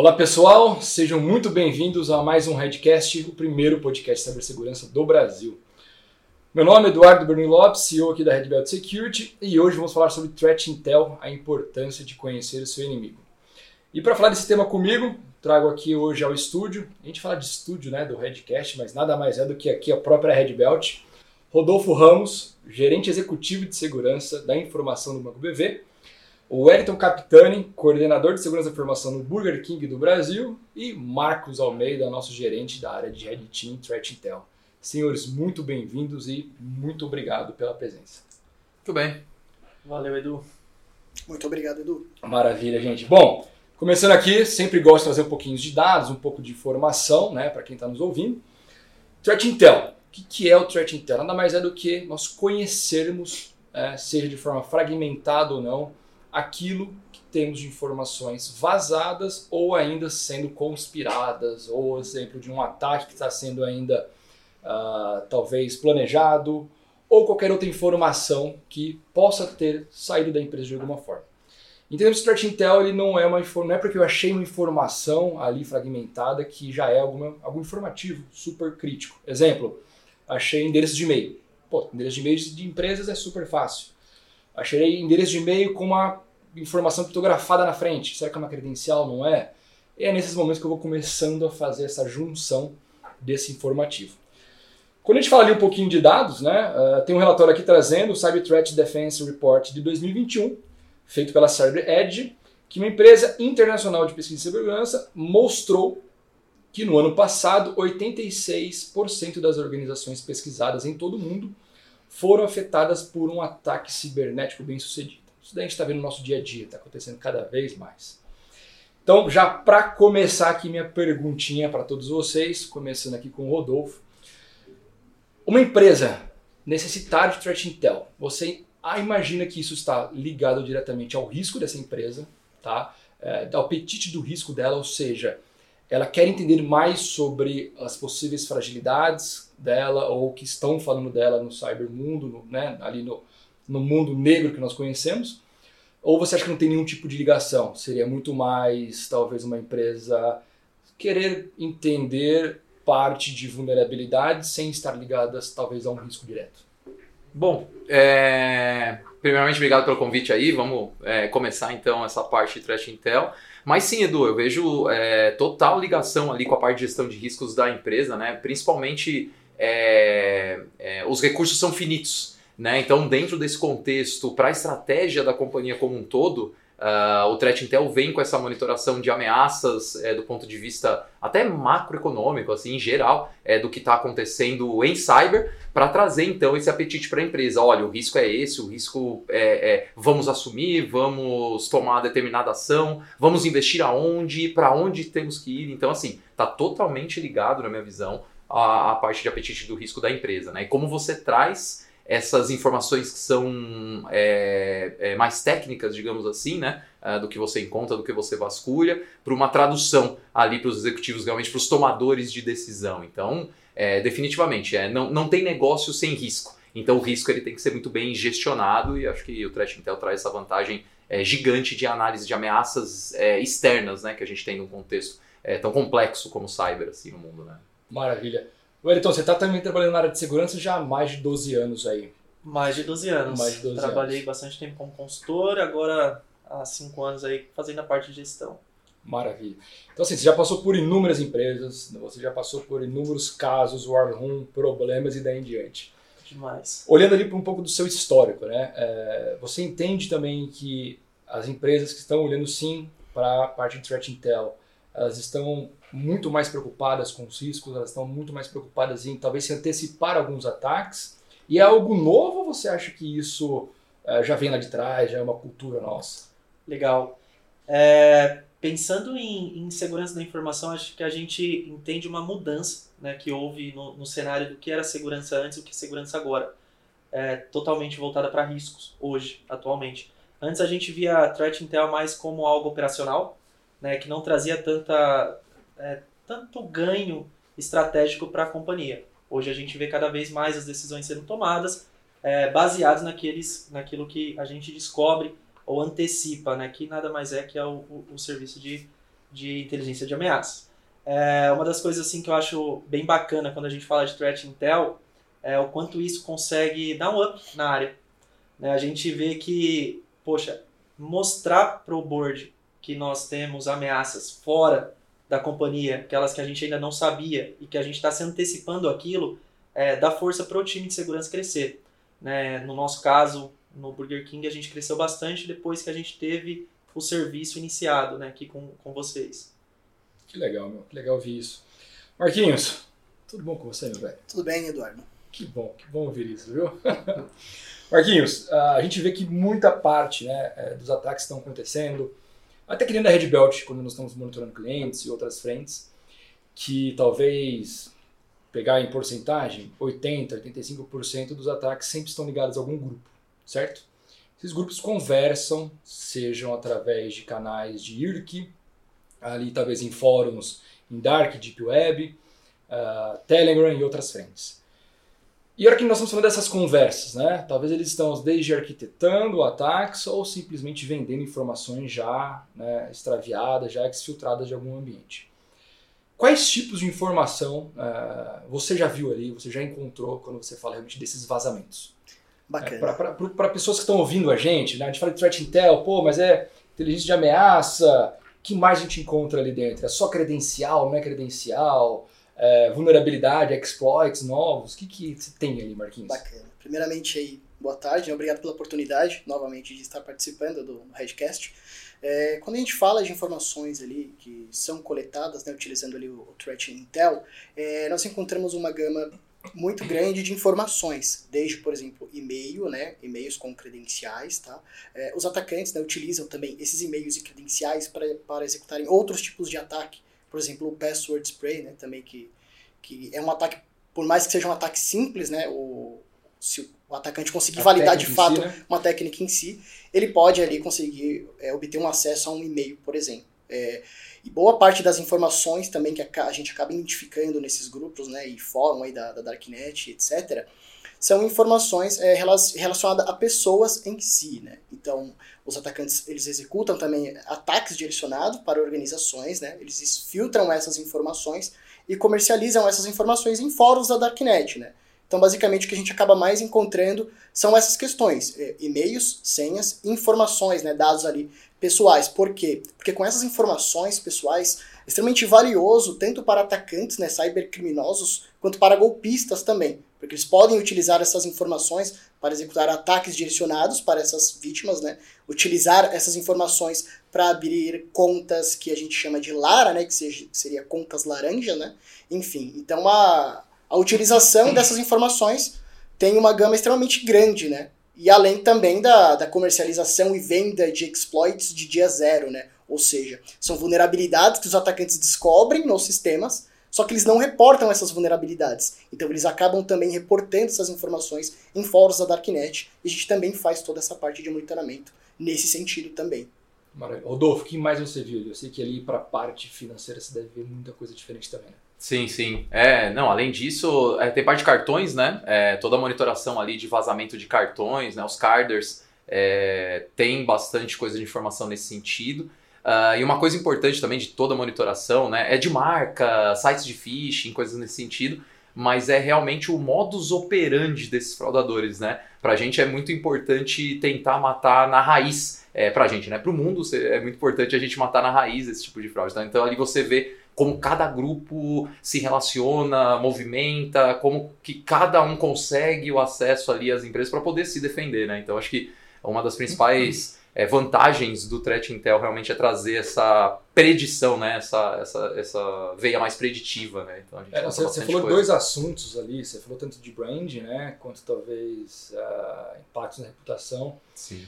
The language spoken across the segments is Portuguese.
Olá pessoal, sejam muito bem-vindos a mais um Redcast, o primeiro podcast de cibersegurança do Brasil. Meu nome é Eduardo Bernin Lopes, CEO aqui da Red Belt Security, e hoje vamos falar sobre Threat Intel, a importância de conhecer o seu inimigo. E para falar desse tema comigo, trago aqui hoje ao estúdio, a gente fala de estúdio né, do Redcast, mas nada mais é do que aqui a própria Red Belt, Rodolfo Ramos, gerente executivo de segurança da informação do Banco BV, o Wellington Capitani, coordenador de segurança da informação no Burger King do Brasil, e Marcos Almeida, nosso gerente da área de Red Team Threat Intel. Senhores, muito bem-vindos e muito obrigado pela presença. Muito bem. Valeu, Edu. Muito obrigado, Edu. Maravilha, gente. Bom, começando aqui, sempre gosto de trazer um pouquinho de dados, um pouco de informação, né, para quem está nos ouvindo. Threat Intel. O que é o Threat Intel? Nada mais é do que nós conhecermos, é, seja de forma fragmentada ou não, aquilo que temos de informações vazadas ou ainda sendo conspiradas, ou exemplo de um ataque que está sendo ainda uh, talvez planejado, ou qualquer outra informação que possa ter saído da empresa de alguma forma. Em termos de Threat Intel, ele não é uma não é porque eu achei uma informação ali fragmentada que já é alguma, algum informativo super crítico. Exemplo, achei endereço de e-mail. Pô, endereço de e-mail de empresas é super fácil. Achei endereço de e-mail com uma informação criptografada na frente. Será que é uma credencial? Não é? E é nesses momentos que eu vou começando a fazer essa junção desse informativo. Quando a gente fala ali um pouquinho de dados, né, uh, tem um relatório aqui trazendo o Cyber Threat Defense Report de 2021, feito pela Cyber Edge, que uma empresa internacional de pesquisa de segurança mostrou que no ano passado 86% das organizações pesquisadas em todo o mundo foram afetadas por um ataque cibernético bem sucedido. Isso daí a gente está vendo no nosso dia a dia, está acontecendo cada vez mais. Então, já para começar aqui minha perguntinha para todos vocês, começando aqui com o Rodolfo. Uma empresa necessitar de Threat Intel, você imagina que isso está ligado diretamente ao risco dessa empresa, tá? É, ao apetite do risco dela, ou seja, ela quer entender mais sobre as possíveis fragilidades dela ou que estão falando dela no cybermundo, né, ali no, no mundo negro que nós conhecemos? Ou você acha que não tem nenhum tipo de ligação? Seria muito mais, talvez, uma empresa querer entender parte de vulnerabilidade sem estar ligadas, talvez, a um risco direto? Bom, é... primeiramente, obrigado pelo convite aí. Vamos é, começar então essa parte de Threat Intel. Mas sim, Edu, eu vejo é, total ligação ali com a parte de gestão de riscos da empresa, né? Principalmente é, é, os recursos são finitos. Né? Então, dentro desse contexto, para a estratégia da companhia como um todo, uh, o Threat Intel vem com essa monitoração de ameaças é, do ponto de vista até macroeconômico, assim, em geral, é, do que está acontecendo em cyber, para trazer então esse apetite para a empresa. Olha, o risco é esse, o risco é, é, vamos assumir, vamos tomar determinada ação, vamos investir aonde, para onde temos que ir. Então, assim, está totalmente ligado, na minha visão, a, a parte de apetite do risco da empresa. Né? E como você traz essas informações que são é, é, mais técnicas, digamos assim, né, uh, do que você encontra, do que você vasculha, para uma tradução ali para os executivos, realmente para os tomadores de decisão. Então, é, definitivamente, é, não, não tem negócio sem risco. Então, o risco ele tem que ser muito bem gestionado e acho que o Threat Intel traz essa vantagem é, gigante de análise de ameaças é, externas, né, que a gente tem num contexto é, tão complexo como o cyber assim no mundo, né. Maravilha. Wellington, você está também trabalhando na área de segurança já há mais de 12 anos aí. Mais de 12 anos. Mais de 12 Trabalhei anos. bastante tempo como consultor, agora há 5 anos aí fazendo a parte de gestão. Maravilha. Então, assim, você já passou por inúmeras empresas, você já passou por inúmeros casos, war room, problemas e daí em diante. Demais. Olhando ali para um pouco do seu histórico, né? É, você entende também que as empresas que estão olhando sim para a parte de threat intel, elas estão muito mais preocupadas com os riscos, elas estão muito mais preocupadas em talvez se antecipar alguns ataques. E é algo novo ou você acha que isso uh, já vem lá de trás, já é uma cultura nossa? Legal. É, pensando em, em, segurança da informação, acho que a gente entende uma mudança né, que houve no, no cenário do que era segurança antes e o que é segurança agora. É, totalmente voltada para riscos, hoje, atualmente. Antes a gente via a Threat Intel mais como algo operacional, né, que não trazia tanta, é, tanto ganho estratégico para a companhia. Hoje a gente vê cada vez mais as decisões sendo tomadas é, baseadas naqueles, naquilo que a gente descobre ou antecipa, né, que nada mais é que é o, o, o serviço de de inteligência de ameaça. É, uma das coisas assim que eu acho bem bacana quando a gente fala de threat intel é o quanto isso consegue dar um up na área. Né? A gente vê que, poxa, mostrar para o board que nós temos ameaças fora da companhia, aquelas que a gente ainda não sabia e que a gente está se antecipando aquilo, é, dá força para o time de segurança crescer. Né? No nosso caso, no Burger King, a gente cresceu bastante depois que a gente teve o serviço iniciado né, aqui com, com vocês. Que legal, meu. Que legal ouvir isso. Marquinhos, tudo bom com você, meu velho? Tudo bem, Eduardo. Que bom, que bom ouvir isso, viu? Marquinhos, a gente vê que muita parte né, é, dos ataques estão acontecendo, até que nem da Red Belt, quando nós estamos monitorando clientes e outras frentes, que talvez pegar em porcentagem, 80%, 85% dos ataques sempre estão ligados a algum grupo, certo? Esses grupos conversam, sejam através de canais de IRC, ali talvez em fóruns, em Dark, Deep Web, uh, Telegram e outras frentes. E a hora que nós estamos falando dessas conversas, né? Talvez eles estão desde arquitetando ataques ou simplesmente vendendo informações já né, extraviadas, já exfiltradas de algum ambiente. Quais tipos de informação uh, você já viu ali, você já encontrou quando você fala realmente desses vazamentos? Bacana. É, Para pessoas que estão ouvindo a gente, né? a gente fala de threat intel, pô, mas é inteligência de ameaça, o que mais a gente encontra ali dentro? É só credencial, não é credencial? É, vulnerabilidade, exploits novos? O que, que tem ali, Marquinhos? Bacana. Primeiramente, aí, boa tarde, né? obrigado pela oportunidade novamente de estar participando do Redcast. É, quando a gente fala de informações ali que são coletadas, né, utilizando ali o, Threat Intel, é, nós encontramos uma gama muito grande de informações, desde, por exemplo, e-mail, né, e-mails com credenciais, tá? É, os atacantes né, utilizam também esses e-mails e credenciais para executarem outros tipos de ataque, por exemplo, o password spray, né, também que, que é um ataque, por mais que seja um ataque simples, né, o, se o atacante conseguir a validar de fato si, né? uma técnica em si, ele pode ali conseguir é, obter um acesso a um e-mail, por exemplo. É, e boa parte das informações também que a, a, gente acaba identificando nesses grupos, né, e fórum aí da, da Darknet, etc., são informações é, relacionadas a pessoas em si, né? Então, os atacantes eles executam também ataques direcionados para organizações, né? Eles filtram essas informações e comercializam essas informações em fóruns da Darknet, né? Então, basicamente, o que a gente acaba mais encontrando são essas questões: é, e-mails, senhas, informações, né, dados ali pessoais. Por quê? Porque com essas informações pessoais, extremamente valioso tanto para atacantes, né, cybercriminosos, quanto para golpistas também porque eles podem utilizar essas informações para executar ataques direcionados para essas vítimas, né? Utilizar essas informações para abrir contas que a gente chama de Lara, né? Que, seja, seria contas laranja, né? Enfim, então a, a utilização dessas informações tem uma gama extremamente grande, né? E além também da, da comercialização e venda de exploits de dia zero, né? Ou seja, são vulnerabilidades que os atacantes descobrem nos sistemas só que eles não reportam essas vulnerabilidades. Então eles acabam também reportando essas informações em fóruns da Darknet. E a gente também faz toda essa parte de monitoramento nesse sentido também. Maravilha. Rodolfo, o que mais você viu? Eu sei que ali para a parte financeira você deve ver muita coisa diferente também, né? Sim, sim. É, não, além disso, é, tem parte de cartões, né? É, toda a monitoração ali de vazamento de cartões, né? Os carders é, tem bastante coisa de informação nesse sentido. Uh, e uma coisa importante também de toda monitoração né, é de marca, sites de phishing, coisas nesse sentido, mas é realmente o modus operandi desses fraudadores. Né? Para a gente é muito importante tentar matar na raiz. É, para a gente, né? para o mundo é muito importante a gente matar na raiz esse tipo de fraude. Tá? Então ali você vê como cada grupo se relaciona, movimenta, como que cada um consegue o acesso ali às empresas para poder se defender. Né? Então acho que uma das principais é, vantagens do Threat Intel realmente é trazer essa predição, né? essa, essa, essa veia mais preditiva. Né? Então, é, você, você, falou coisa. dois assuntos ali, você falou tanto de brand, né? quanto talvez uh, impactos na reputação. Sim.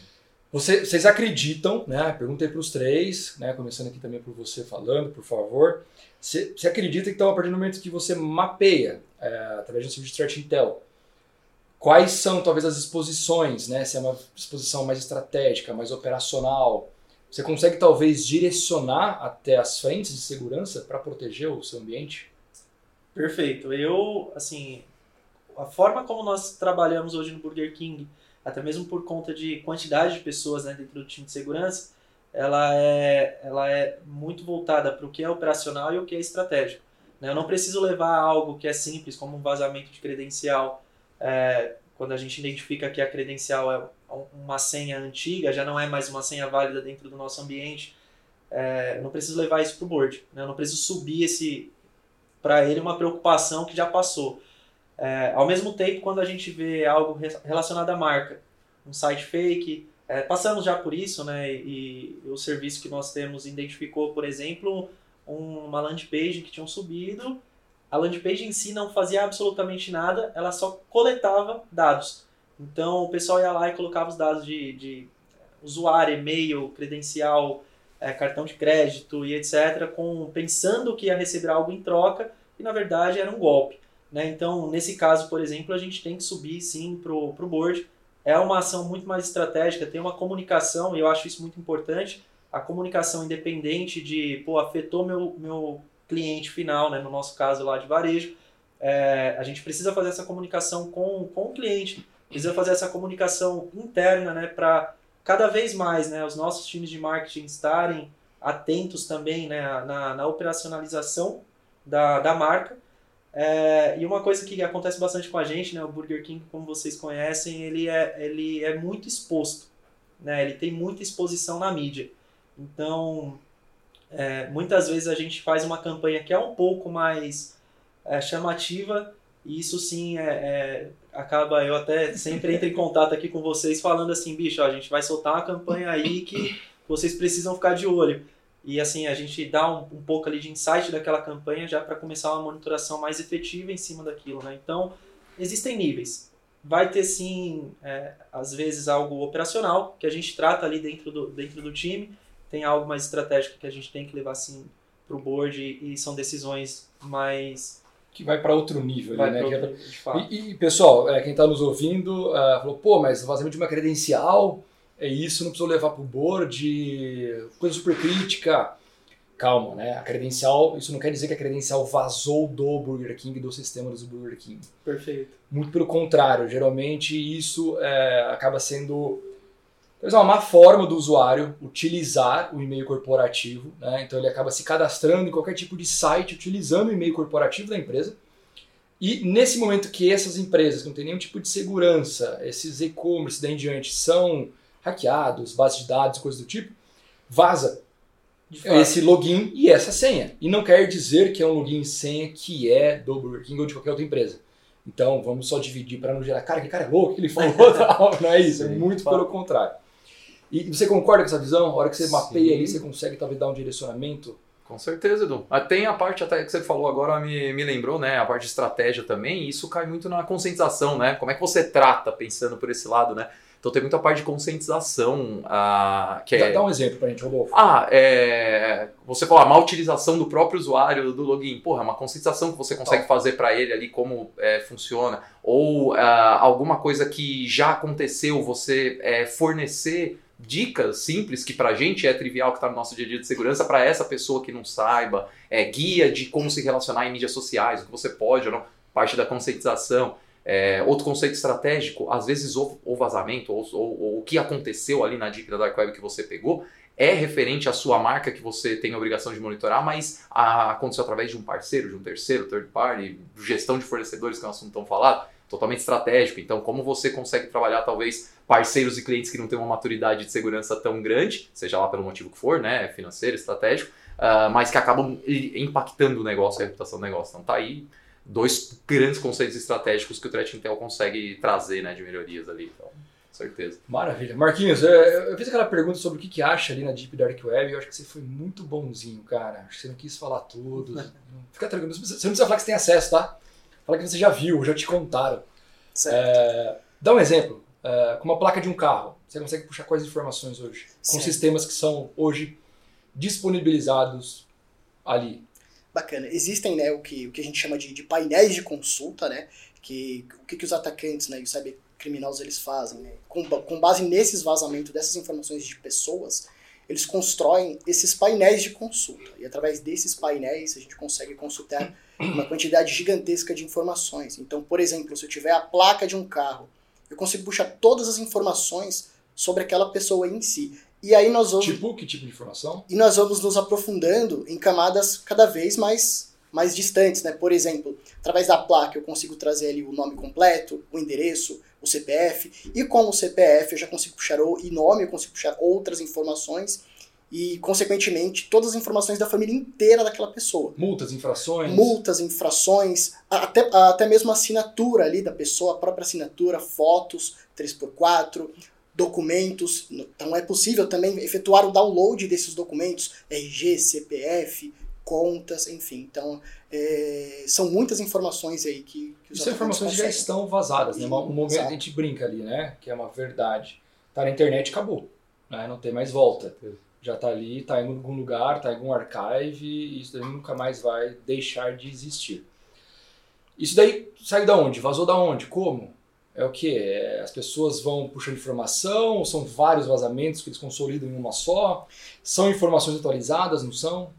Você, vocês acreditam, né? Perguntei para os três, né? Começando aqui também por você falando, por favor. Você, você acredita que então, a partir do momento que você mapeia, é, através do serviço de Threat Intel, Quais são talvez as exposições, né? Se é uma exposição mais estratégica, mais operacional, você consegue talvez direcionar até as frentes de segurança para proteger o seu ambiente? Perfeito. Eu, assim, a forma como nós trabalhamos hoje no Burger King, até mesmo por conta de quantidade de pessoas né, dentro do time de segurança, ela é, ela é muito voltada para o que é operacional e o que é estratégico. Né? Eu não preciso levar algo que é simples, como um vazamento de credencial, é, quando a gente identifica que a credencial é uma senha antiga, já não é mais uma senha válida dentro do nosso ambiente, é, não preciso levar isso para o board, né? não preciso subir esse para ele uma preocupação que já passou. É, ao mesmo tempo, quando a gente vê algo relacionado à marca, um site fake, é, passamos já por isso, né? E, e, o serviço que nós temos identificou, por exemplo, um, uma landing page que tinham subido. A landing page em si não fazia absolutamente nada, ela só coletava dados. Então o pessoal ia lá e colocava os dados de, de usuário, e-mail, credencial, é, cartão de crédito e etc., com, pensando que ia receber algo em troca, e na verdade era um golpe. Né? Então, nesse caso, por exemplo, a gente tem que subir sim para o board é uma ação muito mais estratégica, tem uma comunicação, e eu acho isso muito importante, a comunicação independente de, pô, afetou meu, meu cliente final, né, no nosso caso lá de varejo, é, a gente precisa fazer essa comunicação com, com o cliente, precisa fazer essa comunicação interna, né, para cada vez mais, né, os nossos times de marketing estarem atentos também, né, na, na operacionalização da, da marca, é, e uma coisa que acontece bastante com a gente, né, o Burger King, como vocês conhecem, ele é, ele é muito exposto, né, ele tem muita exposição na mídia. Então, é, muitas vezes a gente faz uma campanha que é um pouco mais é, chamativa e isso sim é, é acaba, eu até sempre entro em contato aqui com vocês falando assim, bicho, ó, a gente vai soltar uma campanha aí que vocês precisam ficar de olho. E assim, a gente dá um, um pouco ali de insight daquela campanha já para começar uma monitoração mais efetiva em cima daquilo, né? Então, existem níveis. Vai ter sim, é, às vezes, algo operacional, que a gente trata ali dentro do, dentro do time. Tem algo mais estratégico que a gente tem que levar assim para o board e, e são decisões mais que vai para outro nível, vai né? Outro, é e, e, pessoal, é, quem está nos ouvindo uh, falou, pô, mas vazamento de uma credencial é isso, não precisou levar para o board, coisa super crítica. Calma, né? A credencial, isso não quer dizer que a credencial vazou do Burger King, do sistema do Burger King. Perfeito. Muito pelo contrário, geralmente isso é, acaba sendo uma má forma do usuário utilizar o e-mail corporativo, né? então ele acaba se cadastrando em qualquer tipo de site utilizando o e-mail corporativo da empresa. E nesse momento que essas empresas que não têm nenhum tipo de segurança, esses e-commerce daí em diante, são hackeados, bases de dados, coisas do tipo, vaza esse login e essa senha. E não quer dizer que é um login e senha que é do Burger King ou de qualquer outra empresa. Então vamos só dividir para não gerar, cara, que cara é louco, que ele falou, não é isso, é Sim, é muito pelo contrário. E você concorda com essa visão? A hora que você Sim. mapeia ali, você consegue talvez dar um direcionamento? Com certeza, Edu. Ah, tem a parte até que você falou agora, me, me lembrou, né? A parte de estratégia também, e isso cai muito na conscientização, né? Como é que você trata, pensando por esse lado, né? Então tem muita parte de conscientização. Uh, que dá, é... dá um exemplo pra gente, Rodolfo. Ah, é... você falou, a má utilização do próprio usuário do login. Porra, é uma conscientização que você consegue fazer para ele ali, como é, funciona. Ou uh, alguma coisa que já aconteceu, você é, fornecer dicas simples que pra gente é trivial que está no nosso dia a dia de segurança para essa pessoa que não saiba, é, guia de como se relacionar em mídias sociais, o que você pode ou não, parte da conscientização. É, outro conceito estratégico, às vezes o, o vazamento ou, ou, ou, o que aconteceu ali na dica da Dark Web que você pegou é referente à sua marca que você tem a obrigação de monitorar, mas a, aconteceu através de um parceiro, de um terceiro, third party, gestão de fornecedores, que é um assunto tão falado, totalmente estratégico. Então, como você consegue trabalhar talvez parceiros e clientes que não têm uma maturidade de segurança tão grande, seja lá pelo motivo que for, né, financeiro, estratégico, uh, mas que acabam impactando o negócio, a reputação do negócio. Então, tá aí dois grandes conceitos estratégicos que o Threat Intel consegue trazer né, de melhorias ali. Então, certeza. Maravilha. Marquinhos, eu fiz aquela pergunta sobre o que, que acha ali na Deep Dark Web e eu acho que você foi muito bonzinho, cara. Acho que você não quis falar tudo. Fica tranquilo. Você não precisa falar que você tem acesso, tá? Fala que você já viu, já te contaram. É, dá um exemplo. É, com uma placa de um carro, você consegue puxar quais informações hoje? Com certo. sistemas que são hoje disponibilizados ali. Bacana. Existem né, o, que, o que a gente chama de, de painéis de consulta, né? Que, o que, que os atacantes né, e os cybercriminosos eles fazem. Né? Com, com base nesses vazamentos dessas informações de pessoas, eles constroem esses painéis de consulta. E através desses painéis a gente consegue consultar uma quantidade gigantesca de informações. Então, por exemplo, se eu tiver a placa de um carro, eu consigo puxar todas as informações sobre aquela pessoa em si. E aí nós vamos, Tipo, que tipo de informação? e nós vamos nos aprofundando em camadas cada vez mais, mais distantes, né? Por exemplo, através da placa eu consigo trazer ali o nome completo, o endereço, o CPF, e com o CPF eu já consigo puxar o e nome, eu consigo puxar outras informações e, consequentemente, todas as informações da família inteira daquela pessoa. Multas, infrações? Multas, infrações, até, até mesmo a assinatura ali da pessoa, a própria assinatura, fotos 3x4, documentos. Então é possível também efetuar o download desses documentos, RG, CPF, contas, enfim. Então é, são muitas informações aí que, que os Isso são informações que já conseguem. estão vazadas, né? Um momento Exato. a gente brinca ali, né? Que é uma verdade. Tá na internet, acabou. Né? Não tem mais volta. Já tá ali, tá em algum lugar, tá em algum archive, e isso daí nunca mais vai deixar de existir. Isso daí saiu da onde? Vazou da onde? Como? É o que? as pessoas vão puxando informação, são vários vazamentos que eles consolidam em uma só? São informações atualizadas, não são?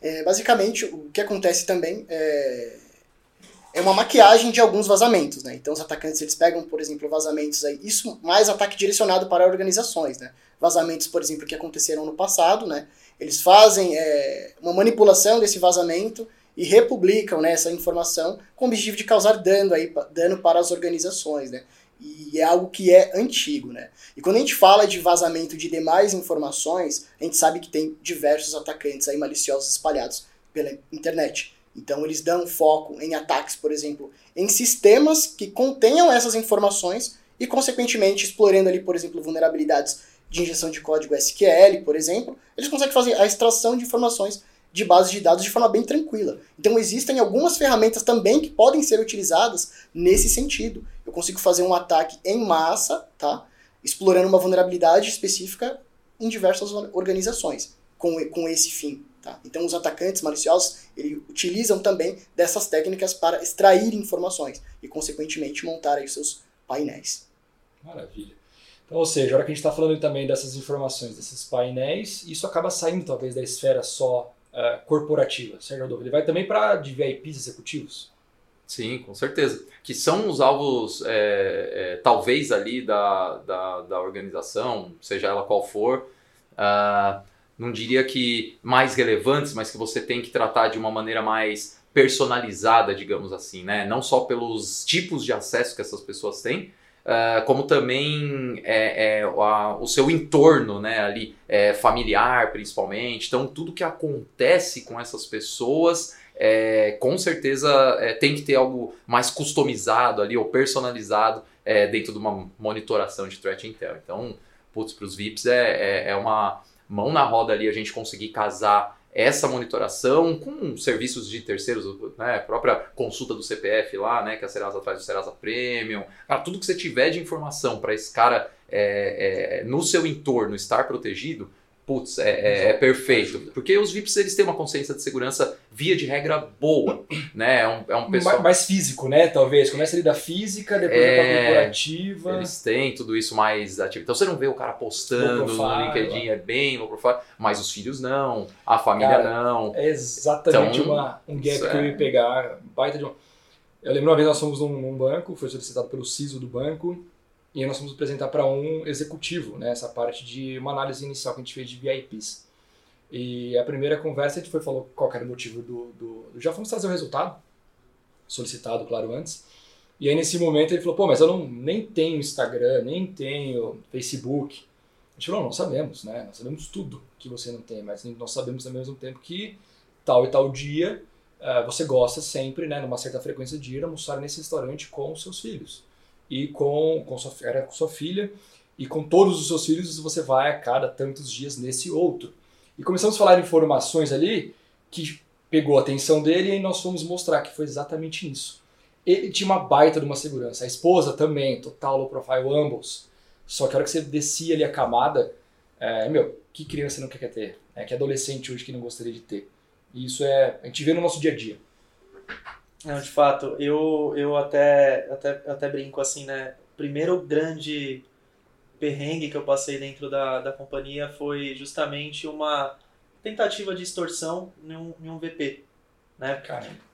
É, basicamente, o que acontece também é, é uma maquiagem de alguns vazamentos, né? Então, os atacantes eles pegam, por exemplo, vazamentos aí, isso mais ataque direcionado para organizações, né? Vazamentos, por exemplo, que aconteceram no passado, né? Eles fazem é, uma manipulação desse vazamento e republicam né, essa informação com o objetivo de causar dano, aí, dano para as organizações, né? E é algo que é antigo, né? E quando a gente fala de vazamento de demais informações, a gente sabe que tem diversos atacantes aí maliciosos espalhados pela internet. Então eles dão foco em ataques, por exemplo, em sistemas que contenham essas informações e, consequentemente, explorando ali, por exemplo, vulnerabilidades de injeção de código SQL, por exemplo, eles conseguem fazer a extração de informações de bases de dados de forma bem tranquila. Então existem algumas ferramentas também que podem ser utilizadas nesse sentido. Eu consigo fazer um ataque em massa, tá? Explorando uma vulnerabilidade específica em diversas organizações com, com esse fim. Tá? Então os atacantes maliciosos eles utilizam também dessas técnicas para extrair informações e, consequentemente, montar aí seus painéis. Maravilha. Então, ou seja, a hora que a gente está falando também dessas informações, desses painéis, isso acaba saindo talvez da esfera só uh, corporativa, certo, Adolfo? Ele vai também para de VIPs executivos? Sim, com certeza. Que são os alvos, é, é, talvez ali da, da, da, organização, seja ela qual for, uh, não diria que mais relevantes, mas que você tem que tratar de uma maneira mais personalizada, digamos assim, né? Não só pelos tipos de acesso que essas pessoas têm, uh, como também é, é, a, o seu entorno, né? Ali, é, familiar, principalmente. Então, tudo que acontece com essas pessoas é, com certeza é, tem que ter algo mais customizado ali ou personalizado é, dentro de uma monitoração de threat intel. Então, putz, para os VIPs é, é, uma mão na roda ali a gente conseguir casar essa monitoração com serviços de terceiros, né, a própria consulta do CPF lá, né, que a Serasa traz do Serasa Premium, cara, tudo que você tiver de informação para esse cara é, no seu entorno estar protegido, putz, é, é, é, perfeito. Porque os VIPs eles têm uma consciência de segurança via de regra boa, né? É um, é um pessoal mais, mais físico, né? Talvez começa ali da física, depois é, da corporativa. Eles têm tudo isso mais ativo. Então você não vê o cara postando no LinkedIn é bem low profile, mas os filhos não, a família cara, não. É exatamente então, uma, um gap que eu ia pegar, baita de um. Eu lembro uma vez nós fomos num, num banco, foi solicitado pelo CISO do banco e nós fomos apresentar para um executivo, né, essa parte de uma análise inicial que a gente fez de VIPs. E a primeira conversa a gente foi falou qual era o motivo do, do, Já fomos trazer o resultado, solicitado, claro, antes. E aí nesse momento ele falou, pô, mas eu não, nem tenho Instagram, nem tenho Facebook. A gente falou, não, sabemos, né? Nós sabemos tudo que você não tem, mas nós sabemos ao mesmo tempo que tal e tal dia uh, você gosta sempre, né, numa certa frequência de ir almoçar nesse restaurante com os seus filhos e com, com, sua, era com sua filha, e com todos os seus filhos você vai a cada tantos dias nesse outro. E começamos a falar informações ali que pegou a atenção dele e nós fomos mostrar que foi exatamente isso. Ele tinha uma baita de uma segurança, a esposa também, total low profile, ambos. Só que a hora que você descia ali a camada, é, meu, que criança não quer ter? É, que adolescente hoje que não gostaria de ter? E isso é, a gente vê no nosso dia a dia. Não, de fato, eu, eu até, até, até brinco assim, né? Primeiro grande perrengue que eu passei dentro da, da companhia foi justamente uma tentativa de extorsão em um, em um VP. Né?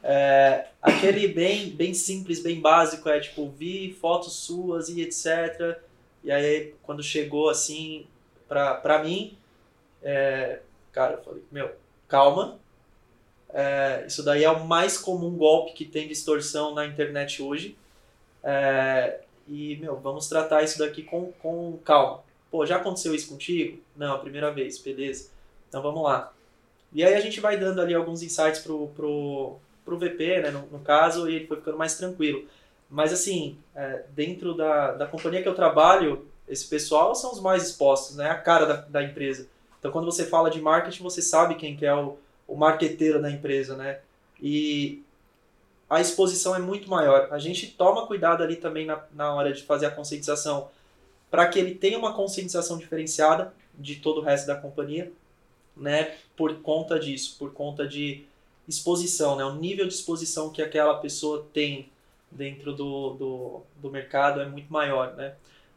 É, aquele bem, bem simples, bem básico, é tipo, vi fotos suas e etc. E aí, quando chegou assim, pra, pra mim, é, cara, eu falei, meu, calma. É, isso daí é o mais comum golpe que tem de extorsão na internet hoje. É, e, meu, vamos tratar isso daqui com, com calma. Pô, já aconteceu isso contigo? Não, a primeira vez, beleza. Então vamos lá. E aí a gente vai dando ali alguns insights pro, pro, pro VP, né, no, no caso, e ele foi ficando mais tranquilo. Mas assim, é, dentro da, da companhia que eu trabalho, esse pessoal são os mais expostos, né? A cara da, da empresa. Então quando você fala de marketing, você sabe quem que é o, o marqueteiro da empresa, né? E a exposição é muito maior. A gente toma cuidado ali também na, na hora de fazer a conscientização para que ele tenha uma conscientização diferenciada de todo o resto da companhia, né? Por conta disso, por conta de exposição, né? O nível de exposição que aquela pessoa tem dentro do, do, do mercado é muito maior, né?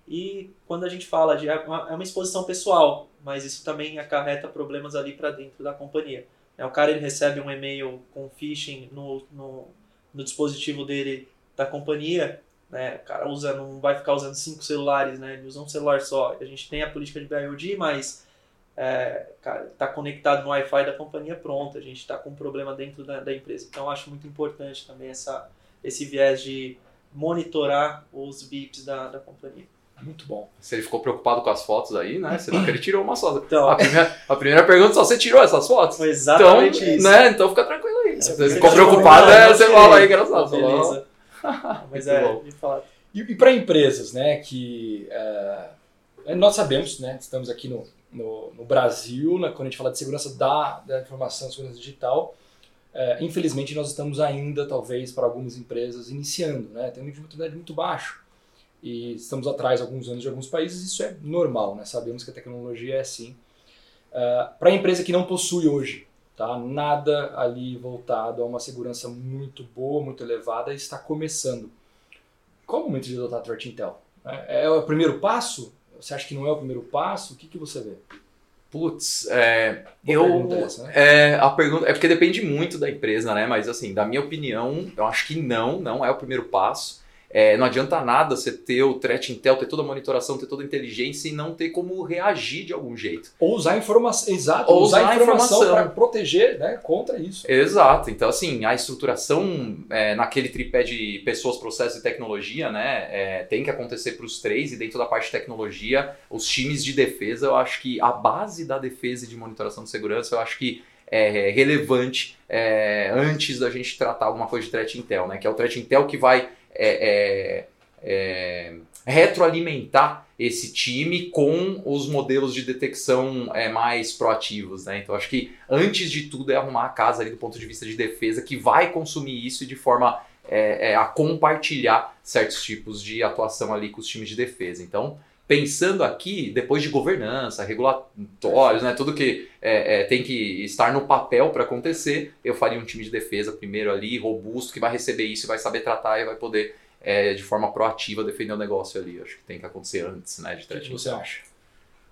E quando a gente fala de é uma, é uma exposição pessoal, mas isso também acarreta problemas ali para dentro da companhia. É, o cara ele recebe um e-mail com phishing no, no, no dispositivo dele da companhia, né? O cara usa, não vai ficar usando cinco celulares, né? Ele usa um celular só. A gente tem a política de BIOD, mas é, cara, tá conectado no Wi-Fi da companhia, pronto. A gente está com um problema dentro da, da empresa. Então, acho muito importante também essa, esse viés de monitorar os VIPs da, da companhia. Muito bom. Se ele ficou preocupado com as fotos aí, né? Você viu que ele tirou uma só. Então, A primeira, a primeira pergunta só você tirou essas fotos? foi exatamente então, isso. né? Então fica tranquilo aí. Se Você você ficou preocupado, é, você fala aí, engraçado. Falou, Beleza. Mas é, bom. E, e para empresas, né, que é, nós sabemos, né, estamos aqui no, no, no Brasil, né, quando a gente fala de segurança da, da informação, segurança digital, é, infelizmente nós estamos ainda, talvez, para algumas empresas, iniciando, né, tem um nível de maturidade muito baixo. E estamos atrás alguns anos de alguns países, isso é normal, né, sabemos que a tecnologia é assim. para a empresa que não possui hoje, tá, nada ali voltado a uma segurança muito boa, muito elevada, está começando. Qual o momento de adotar a Threat Intel? É, é o primeiro passo? Você acha que não é o primeiro passo? O que, que você vê? Putz, é, eu, pergunta essa, né? é, a pergunta é porque depende muito da empresa, né? Mas assim, da minha opinião, eu acho que não, não é o primeiro passo. É, não adianta nada você ter o threat intel, ter toda a monitoração, ter toda a inteligência e não ter como reagir de algum jeito. Ou usar informação, exato, Ou usar, usar a informação informação. para proteger né, contra isso. Exato. Então, assim, a estruturação é, naquele tripé de pessoas, processos e tecnologia, né, é, tem que acontecer para os três. E dentro da parte de tecnologia, os times de defesa, eu acho que a base da defesa e de monitoração de segurança, eu acho que é relevante é, antes da gente tratar alguma coisa de threat intel, né? Que é o threat intel que vai é, é, é, retroalimentar esse time com os modelos de detecção é, mais proativos, né? Então acho que antes de tudo é arrumar a casa ali do ponto de vista de defesa que vai consumir isso de forma é, a compartilhar certos tipos de atuação ali com os times de defesa. Então pensando aqui, depois de governança, regulatórios, né, tudo que é, é, tem que estar no papel para acontecer, eu faria um time de defesa primeiro ali, robusto, que vai receber isso, vai saber tratar e vai poder, é, de forma proativa, defender o negócio ali. Acho que tem que acontecer antes, né, de O que, você acha?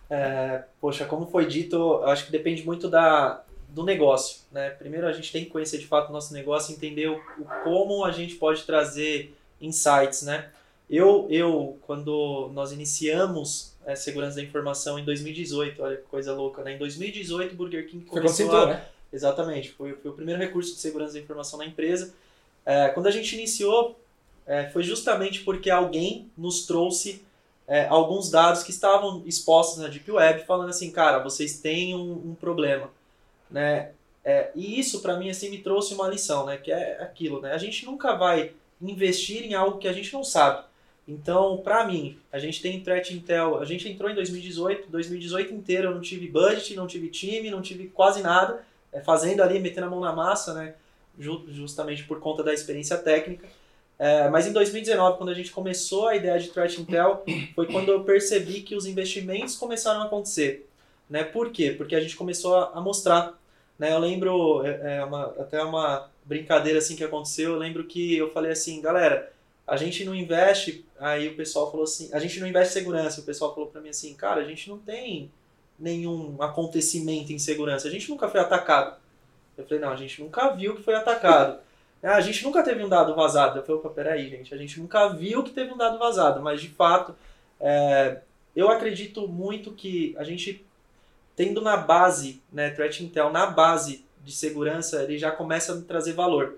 É, poxa, como foi dito, acho que depende muito da, do negócio. Né? Primeiro a gente tem que conhecer de fato o nosso negócio, entender o, o como a gente pode trazer insights, né? Eu, eu quando nós iniciamos é, segurança da informação em 2018, olha que coisa louca, né? Em 2018 o Burger King Foi começou entrou, a... né? Exatamente, foi, foi o primeiro recurso de segurança da informação na empresa. É, quando a gente iniciou, é, foi justamente porque alguém nos trouxe é, alguns dados que estavam expostos na Deep Web, falando assim, cara, vocês têm um, um problema, né? É, e isso para mim assim me trouxe uma lição, né? Que é aquilo, né? A gente nunca vai investir em algo que a gente não sabe. Então, para mim, a gente tem Threat Intel, a gente entrou em 2018, 2018 inteiro eu não tive budget, não tive time, não tive quase nada, é, fazendo ali, metendo a mão na massa, né? Ju- Justamente por conta da experiência técnica. É, mas em 2019, quando a gente começou a ideia de Threat Intel, foi quando eu percebi que os investimentos começaram a acontecer. Né? Por quê? Porque a gente começou a, a mostrar. Né? Eu lembro, é, é uma- até uma brincadeira assim que aconteceu, eu lembro que eu falei assim, galera, a gente não investe, aí o pessoal falou assim, a gente não investe em segurança, o pessoal falou pra mim assim, cara, a gente não tem nenhum acontecimento em segurança, a gente nunca foi atacado. Eu falei, não, a gente nunca viu que foi atacado. Ah, a gente nunca teve um dado vazado. Eu falei, opa, peraí, gente, a gente nunca viu que teve um dado vazado, mas de fato, é, eu acredito muito que a gente, tendo na base, né, Threat Intel, na base de segurança, ele já começa a me trazer valor.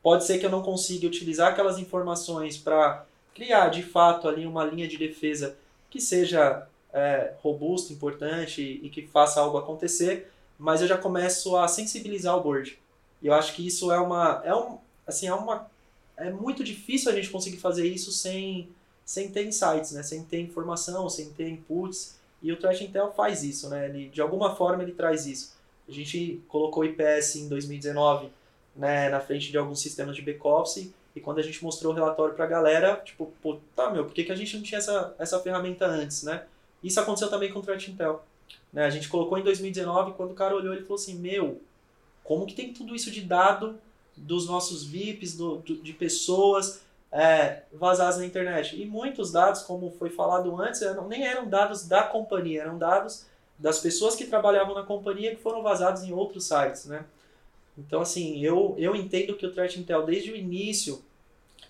Pode ser que eu não consiga utilizar aquelas informações para criar, de fato, ali uma linha de defesa que seja é, robusta, importante e que faça algo acontecer, mas eu já começo a sensibilizar o board. E eu acho que isso é uma, é um, assim, é uma, é muito difícil a gente conseguir fazer isso sem, sem ter insights, né? Sem ter informação, sem ter inputs. E o Threat Intel faz isso, né? Ele, de alguma forma ele traz isso. A gente colocou o IPS em 2019 né, na frente de alguns sistemas de back-office e quando a gente mostrou o relatório para a galera, tipo, pô, tá, meu, por que, que a gente não tinha essa, essa ferramenta antes, né? Isso aconteceu também com o Threat Intel. Né? A gente colocou em 2019, quando o cara olhou, ele falou assim, meu, como que tem tudo isso de dado dos nossos VIPs, do, do, de pessoas é, vazadas na internet? E muitos dados, como foi falado antes, eram, nem eram dados da companhia, eram dados das pessoas que trabalhavam na companhia que foram vazados em outros sites, né? Então, assim, eu, eu entendo que o Threat Intel, desde o início,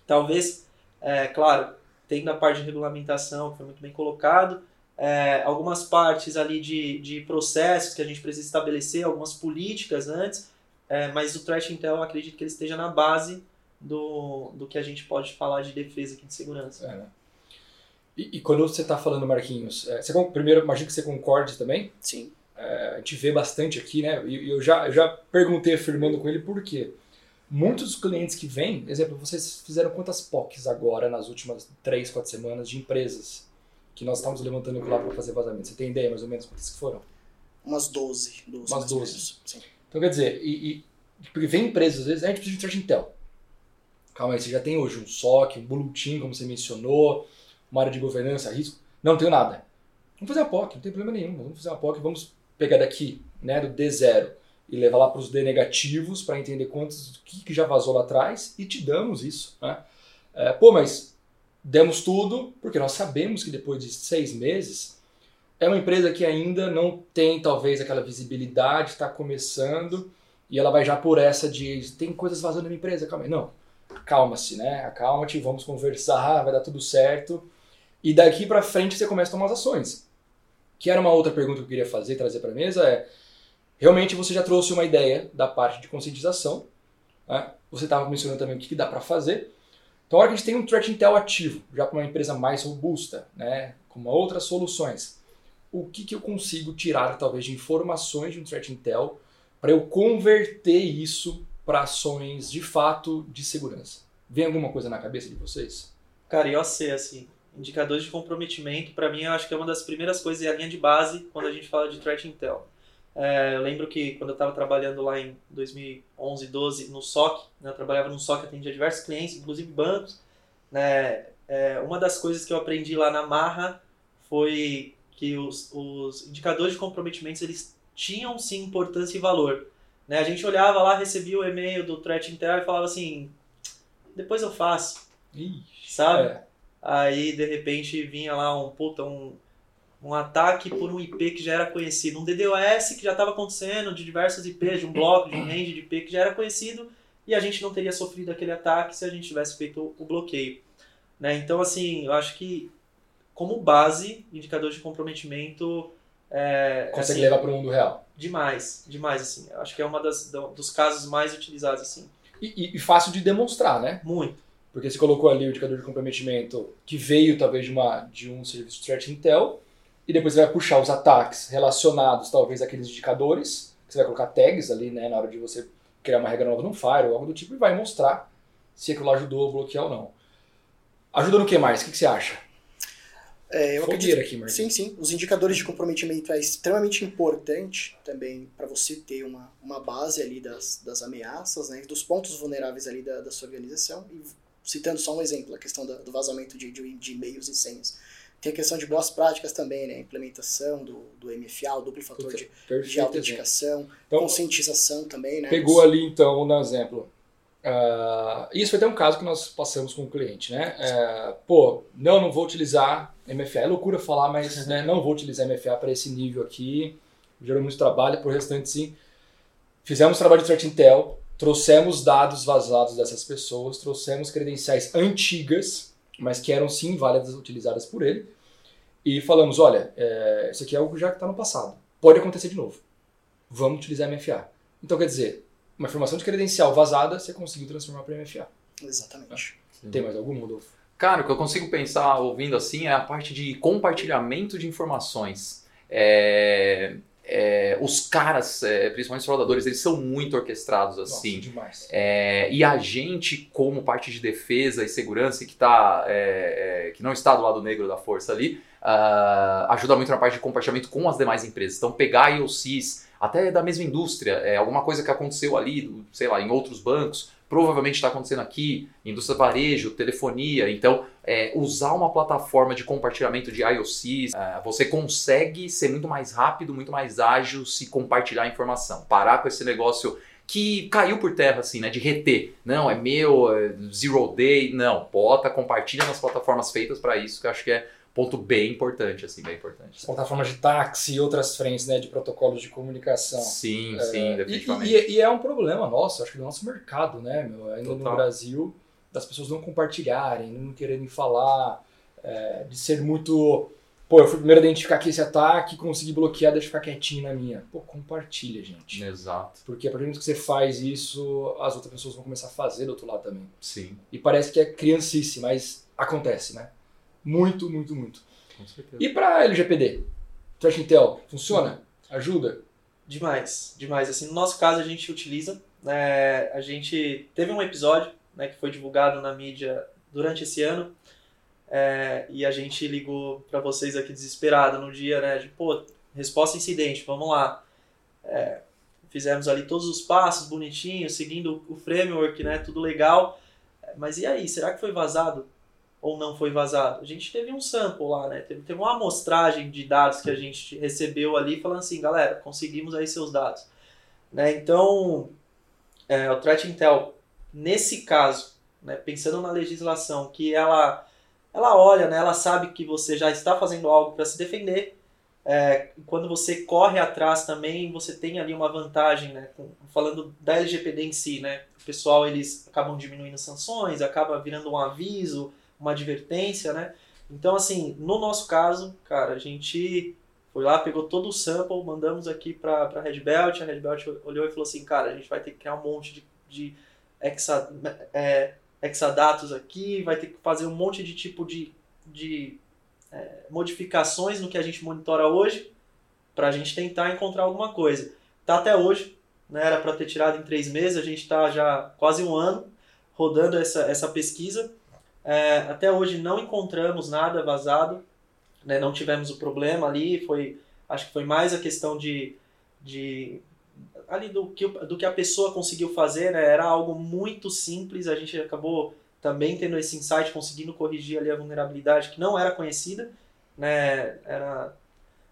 talvez, é, claro, tendo a parte de regulamentação, que foi muito bem colocado, é, algumas partes ali de, de processos que a gente precisa estabelecer, algumas políticas antes, é, mas o Threat Intel, eu acredito que ele esteja na base do, do que a gente pode falar de defesa aqui de segurança. É, né? e, e, quando você está falando, Marquinhos, é, você, primeiro, imagino que você concorde também. Sim. É, a gente vê bastante aqui, né? E eu já, eu já perguntei afirmando com ele por quê. Muitos dos clientes que vêm, exemplo, vocês fizeram quantas POCs agora nas últimas 3, 4 semanas de empresas que nós estamos levantando lá para fazer vazamento? Você tem ideia mais ou menos quantas que foram? Umas 12. 12 Umas 12. Então quer dizer, e, e, porque vem empresas, às vezes, a gente precisa de Threat Intel. Calma aí, você já tem hoje um SOC, um Blue Team, como você mencionou, uma área de governança, risco. Não, não tenho nada. Vamos fazer a POC, não tem problema nenhum. Vamos fazer uma POC, vamos pegar daqui, né, do D0 e levar lá para os D negativos para entender quantos, que, que, já vazou lá atrás e te damos isso. Né? É, pô, mas demos tudo porque nós sabemos que depois de seis meses é uma empresa que ainda não tem talvez aquela visibilidade, está começando e ela vai já por essa de tem coisas vazando na minha empresa, calma aí. Não, calma-se, né? Acalma-te, vamos conversar, vai dar tudo certo. E daqui para frente você começa a tomar as ações que era uma outra pergunta que eu queria fazer, trazer para a mesa, é realmente você já trouxe uma ideia da parte de conscientização, né? você estava mencionando também o que, que dá para fazer. Então, a hora que a gente tem um threat intel ativo, já para uma empresa mais robusta, né, com outras soluções, o que, que eu consigo tirar talvez de informações de um threat intel para eu converter isso para ações de fato de segurança? Vem alguma coisa na cabeça de vocês? Cara, sei assim, indicadores de comprometimento, para mim, eu acho que é uma das primeiras coisas e a linha de base quando a gente fala de threat intel. É, eu lembro que quando eu estava trabalhando lá em 2011, 12 no SOC, né, eu trabalhava no SOC, atendia diversos clientes, inclusive bancos. Né, é, uma das coisas que eu aprendi lá na Marra foi que os, os indicadores de comprometimentos eles tinham sim importância e valor. Né, a gente olhava lá, recebia o e-mail do Threat Intel e falava assim, depois eu faço. Ixi, sabe? É. Aí, de repente, vinha lá um puta, um, um ataque por um IP que já era conhecido. Um DDoS que já estava acontecendo de diversas IPs, de um bloco, de um range de IP que já era conhecido e a gente não teria sofrido aquele ataque se a gente tivesse feito o bloqueio. Né? Então, assim, eu acho que como base, indicador de comprometimento... É, Consegue assim, levar para o mundo real. Demais, demais, assim. Eu acho que é uma das dos casos mais utilizados, assim. E, e, fácil de demonstrar, né? Muito porque você colocou ali o indicador de comprometimento que veio talvez de, uma, de um serviço Threat Intel, e depois você vai puxar os ataques relacionados talvez àqueles indicadores, que você vai colocar tags ali né, na hora de você criar uma regra nova no Fire ou algo do tipo, e vai mostrar se aquilo ajudou a bloquear ou não. Ajuda no que mais? O que, que você acha? É, eu acredito, aqui, Marcos. Sim, sim. Os indicadores de comprometimento é extremamente importante também para você ter uma, uma base ali das, das ameaças, né, dos pontos vulneráveis ali da, da sua organização e citando só um exemplo, a questão do vazamento de, de, de e-mails e senhas. Tem a questão de boas práticas também, né? Implementação do, do MFA, o duplo fator de, de autenticação, então, conscientização também, né? Pegou ali, então, no exemplo. Uh, isso foi até um caso que nós passamos com o cliente, né? Uh, pô, não, não vou utilizar MFA. É loucura falar, mas né, não vou utilizar MFA para esse nível aqui. Gerou muito trabalho, por restante sim. Fizemos trabalho de Threat Intel, trouxemos dados vazados dessas pessoas, trouxemos credenciais antigas, mas que eram sim válidas utilizadas por ele. e falamos, olha, é, isso aqui é algo que já está no passado. Pode acontecer de novo. Vamos utilizar MFA. Então, quer dizer, uma informação de credencial vazada, você conseguiu transformar para MFA. Exatamente. Tem mais algum, Rodolfo? Cara, o que eu consigo pensar ouvindo assim é a parte de compartilhamento de informações. É, é, os caras, é, principalmente os fraudadores, eles são muito orquestrados assim. Nossa, demais. É, e a gente, como parte de defesa e segurança que, tá, é, é, que não está do lado negro da força ali, ah, ajuda muito na parte de compartilhamento com as demais empresas. Então, pegar IOCs, até da mesma indústria, é, alguma coisa que aconteceu ali, sei lá, em outros bancos, provavelmente está acontecendo aqui, indústria varejo, telefonia. Então, é, usar uma plataforma de compartilhamento de IOCs, é, você consegue ser muito mais rápido, muito mais ágil se compartilhar a informação. Parar com esse negócio que caiu por terra, assim, né? De reter. Não, é meu, é zero day. Não, bota, compartilha nas plataformas feitas para isso, que eu acho que é ponto bem importante, assim, bem importante. Plataformas de táxi e outras frentes, né, de protocolos de comunicação. Sim, sim, É, definitivamente. E, e- e é um problema nosso, acho que do nosso mercado, né, meu? Ainda Total. no Brasil, das pessoas não compartilharem, não quererem falar, é, de ser muito. Pô, eu fui primeiro a identificar aqui esse ataque, consegui bloquear, deixa eu ficar quietinho na minha. Pô, compartilha, gente. Exato, Porque a partir do momento que você faz isso, as outras pessoas vão começar a fazer do outro lado também. sim, E parece que é criancice, mas acontece, né? Muito, muito, muito. com certeza. E para LGPD? Threat Intel, funciona? Ajuda? Demais, demais. Assim, no nosso caso a gente utiliza, né, a gente teve um episódio, né, que foi divulgado na mídia durante esse ano, é, e a gente ligou para vocês aqui desesperado no dia, né, de pô, resposta incidente, vamos lá. É, fizemos ali todos os passos bonitinhos, seguindo o framework, né, tudo legal. Mas e aí, será que foi vazado ou não foi vazado? A gente teve um sample lá, né? Teve, teve uma amostragem de dados que a gente recebeu ali, falando assim, galera, conseguimos aí seus dados. Né? Então, é, o Threat Intel, nesse caso, né, pensando na legislação, que ela, ela olha, né, ela sabe que você já está fazendo algo para se defender, é, quando você corre atrás também, você tem ali uma vantagem, né? com- falando da LGPD em si, né? O pessoal, eles acabam diminuindo sanções, acaba virando um aviso, uma advertência, né? Então, assim, no nosso caso, cara, a gente foi lá, pegou todo o sample, mandamos aqui para a Red Belt, a Red Belt olhou e falou assim, cara, a gente vai ter que criar um monte de, de hexa, é, hexadatos aqui, vai ter que fazer um monte de tipo de, de é, modificações no que a gente monitora hoje para a gente tentar encontrar alguma coisa. Tá até hoje, né, era para ter tirado em três meses, a gente está já quase um ano rodando essa, essa pesquisa. É, até hoje não encontramos nada vazado, né, não tivemos o problema ali, foi, acho que foi mais a questão de, de ali do que, do que a pessoa conseguiu fazer, né, era algo muito simples, a gente acabou também tendo esse insight, conseguindo corrigir ali a vulnerabilidade que não era conhecida, né, era,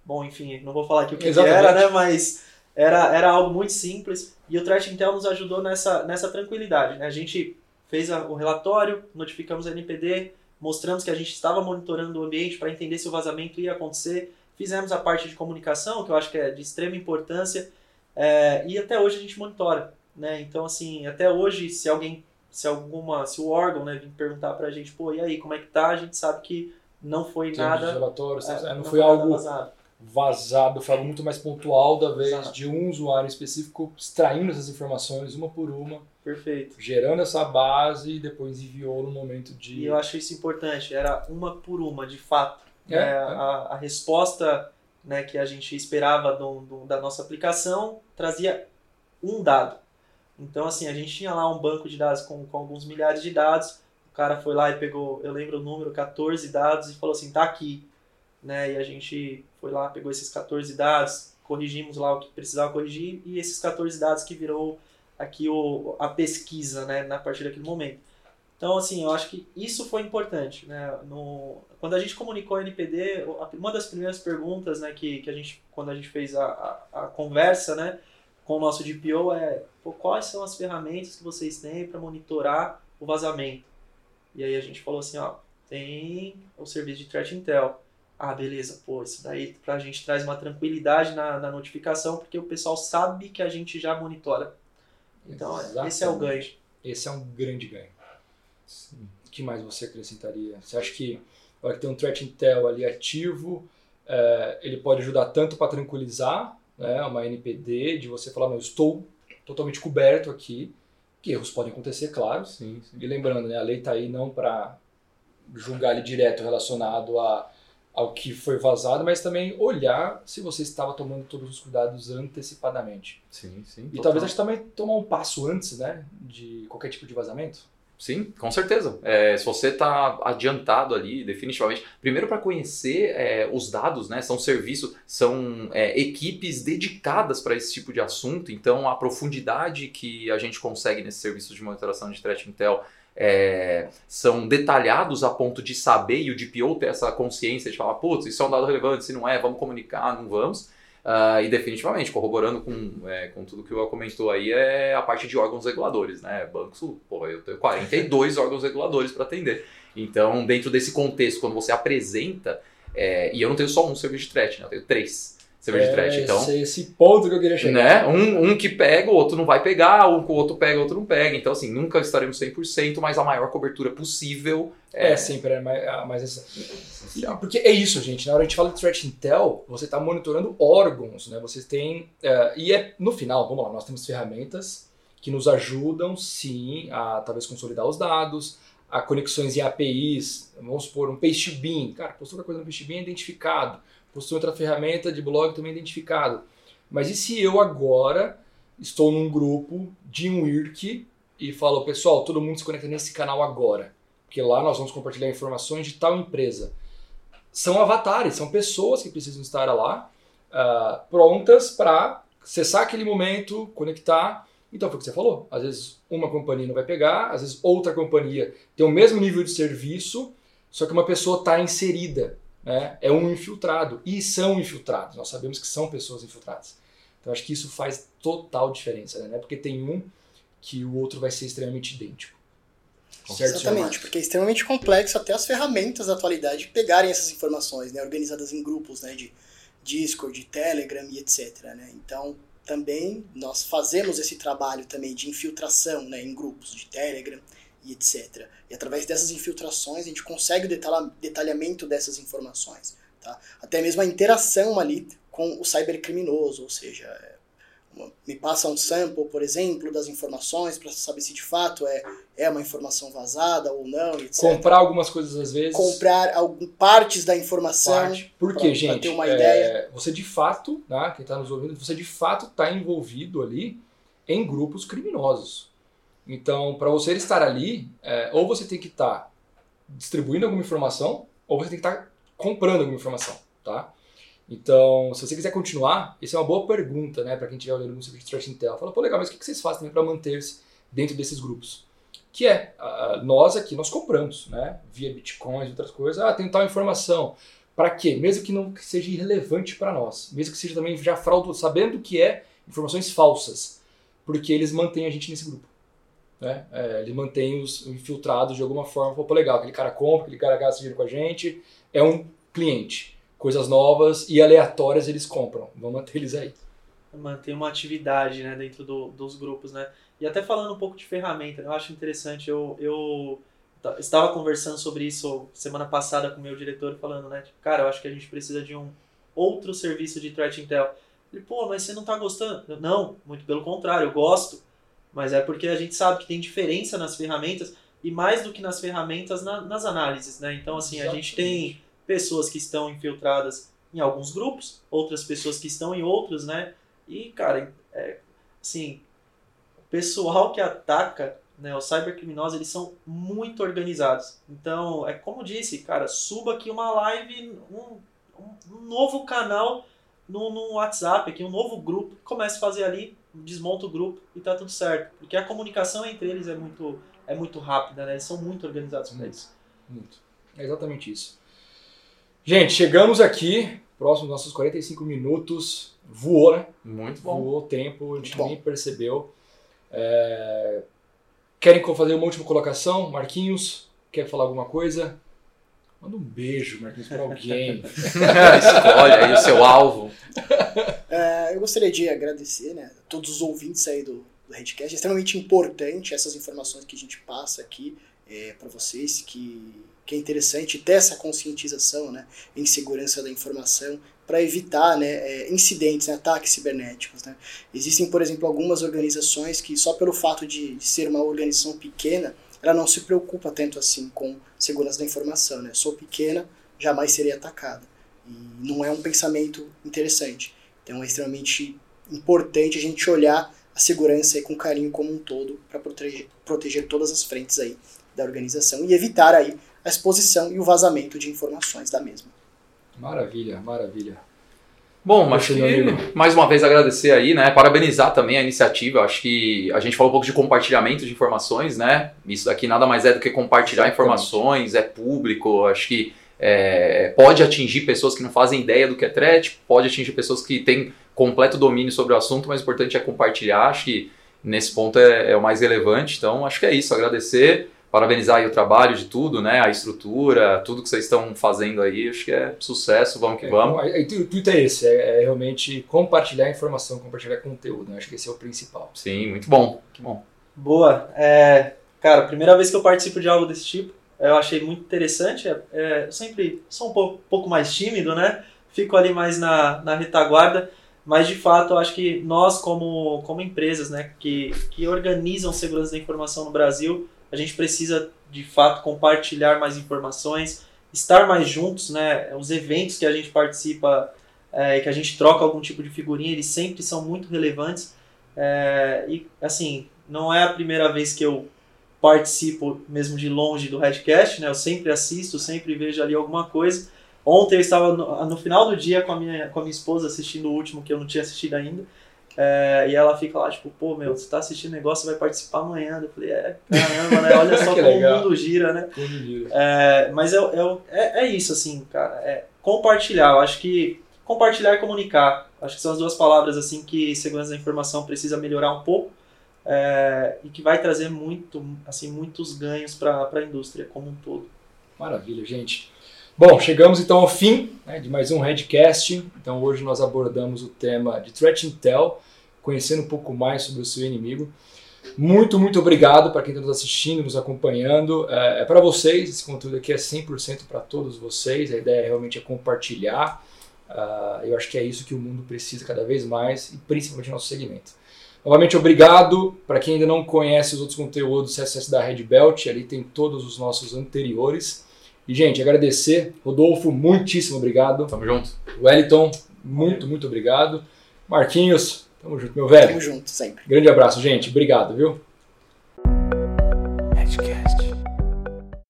bom, enfim, não vou falar aqui o que, que era, né, mas era, era algo muito simples e o Threat Intel nos ajudou nessa, nessa tranquilidade, né, a gente fez a- o relatório, notificamos a NPD, mostramos que a gente estava monitorando o ambiente para entender se o vazamento ia acontecer, fizemos a parte de comunicação, que eu acho que é de extrema importância, é, e até hoje a gente monitora, né? Então, assim, até hoje, se alguém, se alguma, se o órgão, né, vir perguntar pra gente, pô, e aí, como é que tá? A gente sabe que não foi nada, relatórios, é, não, foi nada algo vazado. Vazado, foi algo muito mais pontual da vez Exato. de um usuário específico extraindo essas informações uma por uma, Perfeito. gerando essa base e depois enviou no momento de. E eu acho isso importante, era uma por uma, de fato. É, né? é. A, a resposta né, que a gente esperava do, do- da nossa aplicação trazia um dado. Então, assim, a gente tinha lá um banco de dados com, com alguns milhares de dados, o cara foi lá e pegou, eu lembro o número, 14 dados e falou assim, tá aqui. Né? E a gente foi lá, pegou esses 14 dados, corrigimos lá o que precisava corrigir e esses 14 dados que virou aqui o, a pesquisa né, na partir daquele momento. Então, assim, eu acho que isso foi importante. Né? No, quando a gente comunicou a NPD, uma das primeiras perguntas né, que, que a gente, quando a gente fez a, a, a conversa né, com o nosso DPO é quais são as ferramentas que vocês têm para monitorar o vazamento. E aí a gente falou assim, ó, tem o serviço de Threat Intel. Ah, beleza, pô, isso daí pra gente traz uma tranquilidade na, na notificação, porque o pessoal sabe que a gente já monitora. Então, esse é o ganho. Esse é um grande ganho. O que mais você acrescentaria? Você acha que hora que tem um threat intel ali ativo, é, ele pode ajudar tanto para tranquilizar, né, uma NPD, de você falar, não, eu estou totalmente coberto aqui, que erros podem acontecer, claro. Sim, sim. E lembrando, né, a lei está aí não para julgar ele direto relacionado a, ao que foi vazado, mas também olhar se você estava tomando todos os cuidados antecipadamente. Sim, sim. E total. talvez acho também tomar um passo antes, né, de qualquer tipo de vazamento. Sim, com certeza. É, se você está adiantado ali, definitivamente. Primeiro para conhecer é, os dados, né? São serviços, são é, equipes dedicadas para esse tipo de assunto. Então a profundidade que a gente consegue nesses serviços de monitoração de threat intel é, são detalhados a ponto de saber e o DPO ter essa consciência de falar, putz, isso é um dado relevante, se não é, vamos comunicar, não vamos. Ah, e definitivamente, corroborando com, é, com tudo que o comentou aí, é a parte de órgãos reguladores, né? Bancos, pô, eu tenho 42 órgãos reguladores para atender. Então, dentro desse contexto, quando você apresenta, é, e eu não tenho só um serviço de threat, né? Eu tenho três serviços de threat. Então, esse, ponto que eu queria chegar. né? Um, um que pega, o outro não vai pegar, um que o outro pega, o outro não pega. Então, assim, nunca estaremos 100%, mas a maior cobertura possível É, sempre é mais, a mais essa. Porque é isso, gente. Na hora que a gente fala de threat intel, você está monitorando órgãos, né? Você tem é, e é no final, vamos lá, nós temos ferramentas que nos ajudam, sim, a talvez consolidar os dados, a conexões em APIs. Vamos supor um PasteBeam, cara, postou qualquer coisa no PasteBeam é identificado. Postou outra ferramenta de blog também identificado. Mas e se eu agora estou num grupo de um IRC e falo, pessoal, todo mundo se conecta nesse canal agora? porque lá nós vamos compartilhar informações de tal empresa. São avatares, são pessoas que precisam estar lá uh, prontas para acessar aquele momento, conectar. Então foi o que você falou. Às vezes uma companhia não vai pegar, às vezes outra companhia tem o mesmo nível de serviço, só que uma pessoa está inserida. Né? É um infiltrado. E são infiltrados. Nós sabemos que são pessoas infiltradas. Então acho que isso faz total diferença, né? Não é porque tem um que o outro vai ser extremamente idêntico. Certo, Exatamente, porque é extremamente complexo até as ferramentas da atualidade pegarem essas informações, né, organizadas em grupos né, de Discord, Telegram e etc. Né? Então, também nós fazemos esse trabalho também de infiltração né, em grupos de Telegram e etc. E através dessas infiltrações a gente consegue o detalhamento dessas informações. Tá? Até mesmo a interação ali com o cybercriminoso, ou seja, me passa um sample, por exemplo, das informações para saber se de fato é, é uma informação vazada ou não, etc. Comprar algumas coisas às vezes. Comprar algum, partes da informação. Parte. Por quê, gente? ter uma é, ideia. Você de fato, né, quem está nos ouvindo, você de fato está envolvido ali em grupos criminosos. Então, para você estar ali, é, ou você tem que estar tá distribuindo alguma informação, ou você tem que estar tá comprando alguma informação, tá? Então, se você quiser continuar, isso é uma boa pergunta, né, para quem estiver olhando no serviço de Threat Intel. Fala, pô, legal, mas o que vocês fazem para manter-se dentro desses grupos? Que é, nós aqui, nós compramos, né, via bitcoins e outras coisas. Ah, tem tal informação. Para quê? Mesmo que não seja irrelevante para nós, mesmo que seja também já fraude, sabendo que é informações falsas, porque eles mantêm a gente nesse grupo. Né? É, eles mantêm os infiltrados de alguma forma. Pô, legal, aquele cara compra, aquele cara gasta dinheiro com a gente, é um cliente coisas novas e aleatórias eles compram. Vamos manter eles aí. Manter uma atividade né, dentro do, dos grupos, né? E até falando um pouco de ferramenta, eu acho interessante, eu, eu estava conversando sobre isso semana passada com o meu diretor, falando, né? Tipo, cara, eu acho que a gente precisa de um outro serviço de threat intel. Ele, pô, mas você não está gostando? Eu, não, muito pelo contrário, eu gosto. Mas é porque a gente sabe que tem diferença nas ferramentas e mais do que nas ferramentas, na, nas análises, né? Então, assim, Exatamente. a gente tem pessoas que estão infiltradas em alguns grupos, outras pessoas que estão em outros, né? E, cara, é, assim, o pessoal que ataca né, os cybercriminosos, eles são muito organizados. Então, é como disse, cara, suba aqui uma live, um, um novo canal no, no WhatsApp, aqui um novo grupo, comece a fazer ali, desmonta o grupo e tá tudo certo. Porque a comunicação entre eles é muito, é muito rápida, né? Eles são muito organizados para isso. Muito. É exatamente isso. Gente, chegamos aqui, próximo dos nossos 45 minutos. Voou, né? Muito bom. Voou o tempo, a gente nem percebeu. É... Querem fazer uma última colocação? Marquinhos, quer falar alguma coisa? Manda um beijo, Marquinhos, para alguém. Escolhe aí o seu alvo. É, eu gostaria de agradecer né, a todos os ouvintes aí do, do Redcast. É extremamente importante essas informações que a gente passa aqui é, para vocês, que que é interessante ter essa conscientização né, em segurança da informação para evitar né, é, incidentes, né, ataques cibernéticos. Né. Existem, por exemplo, algumas organizações que só pelo fato de, de, ser uma organização pequena, ela não se preocupa tanto assim com segurança da informação. Né. Sou pequena, jamais serei atacada. E não é um pensamento interessante. Então é extremamente importante a gente olhar a segurança com carinho como um todo para proteger, proteger todas as frentes aí da organização e evitar aí a exposição e o vazamento de informações da mesma. Maravilha, maravilha. Bom, mais uma vez agradecer aí, né? Parabenizar também a iniciativa. Acho que a gente falou um pouco de compartilhamento de informações, né? Isso daqui nada mais é do que compartilhar informações, é público. Acho que é, pode atingir pessoas que não fazem ideia do que é threat, pode atingir pessoas que têm completo domínio sobre o assunto, mas o importante é compartilhar. Acho que nesse ponto é, é o mais relevante. Então, acho que é isso. Agradecer parabenizar o trabalho de tudo, né? A estrutura, tudo que vocês estão fazendo aí, acho que é sucesso, vamos que é, vamos. o intuito é esse, é, é, realmente compartilhar informação, compartilhar conteúdo, né? acho que esse é o principal. Sim, muito bom, que bom. Boa, é, cara, primeira vez que eu participo de algo desse tipo, eu achei muito interessante, é, é, eu sempre sou um pouco, pouco mais tímido, né? Fico ali mais na, na retaguarda, mas de fato eu acho que nós como, como empresas, né, que, que organizam segurança da informação no Brasil, a gente precisa de fato compartilhar mais informações, estar mais juntos, né? Os eventos que a gente participa, é, que a gente troca algum tipo de figurinha, eles sempre são muito relevantes. É, e assim, não é a primeira vez que eu participo mesmo de longe do Redcast, né? Eu sempre assisto, sempre vejo ali alguma coisa. Ontem eu estava no, no final do dia com a, minha, com a minha esposa assistindo o último que eu não tinha assistido ainda. É, e ela fica lá, tipo, pô, meu, você tá assistindo negócio, vai participar amanhã. Eu falei, é, caramba, né? Olha só como legal. o mundo gira, né? É, mas é, é, é, isso, assim, cara. É compartilhar. Eu acho que compartilhar e comunicar. Acho que são as duas palavras, assim, que segurança da informação precisa melhorar um pouco. É, e que vai trazer muito, assim, muitos ganhos para a indústria como um todo. Maravilha, gente. Bom, chegamos então ao fim né, de mais um Redcast. Então hoje nós abordamos o tema de Threat Intel, conhecendo um pouco mais sobre o seu inimigo. Muito, muito obrigado para quem está nos assistindo, nos acompanhando. É, é para vocês, esse conteúdo aqui é 100% para todos vocês. A ideia realmente é compartilhar. Uh, eu acho que é isso que o mundo precisa cada vez mais, e principalmente no nosso segmento. Novamente, obrigado. Para quem ainda não conhece os outros conteúdos, acesse da Red Belt, ali tem todos os nossos anteriores. E, gente, agradecer. Rodolfo, muitíssimo obrigado. Tamo junto. Wellington, muito, muito obrigado. Marquinhos, tamo junto, meu velho. Tamo junto, sempre. Grande abraço, gente. Obrigado, viu?